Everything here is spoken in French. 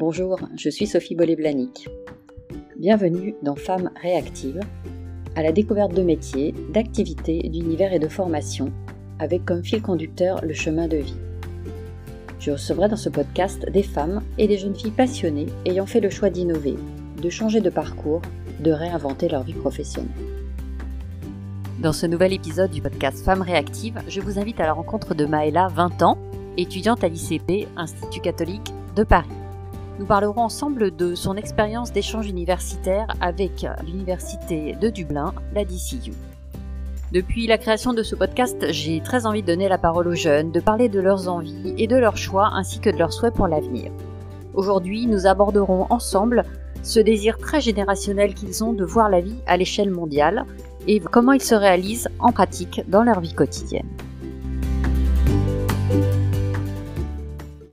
Bonjour, je suis Sophie Bollet-Blanic. Bienvenue dans Femmes réactives, à la découverte de métiers, d'activités, d'univers et de formation, avec comme fil conducteur le chemin de vie. Je recevrai dans ce podcast des femmes et des jeunes filles passionnées ayant fait le choix d'innover, de changer de parcours, de réinventer leur vie professionnelle. Dans ce nouvel épisode du podcast Femmes réactives, je vous invite à la rencontre de Maëla, 20 ans, étudiante à l'ICP, Institut catholique de Paris. Nous parlerons ensemble de son expérience d'échange universitaire avec l'Université de Dublin, la DCU. Depuis la création de ce podcast, j'ai très envie de donner la parole aux jeunes, de parler de leurs envies et de leurs choix ainsi que de leurs souhaits pour l'avenir. Aujourd'hui, nous aborderons ensemble ce désir très générationnel qu'ils ont de voir la vie à l'échelle mondiale et comment ils se réalisent en pratique dans leur vie quotidienne.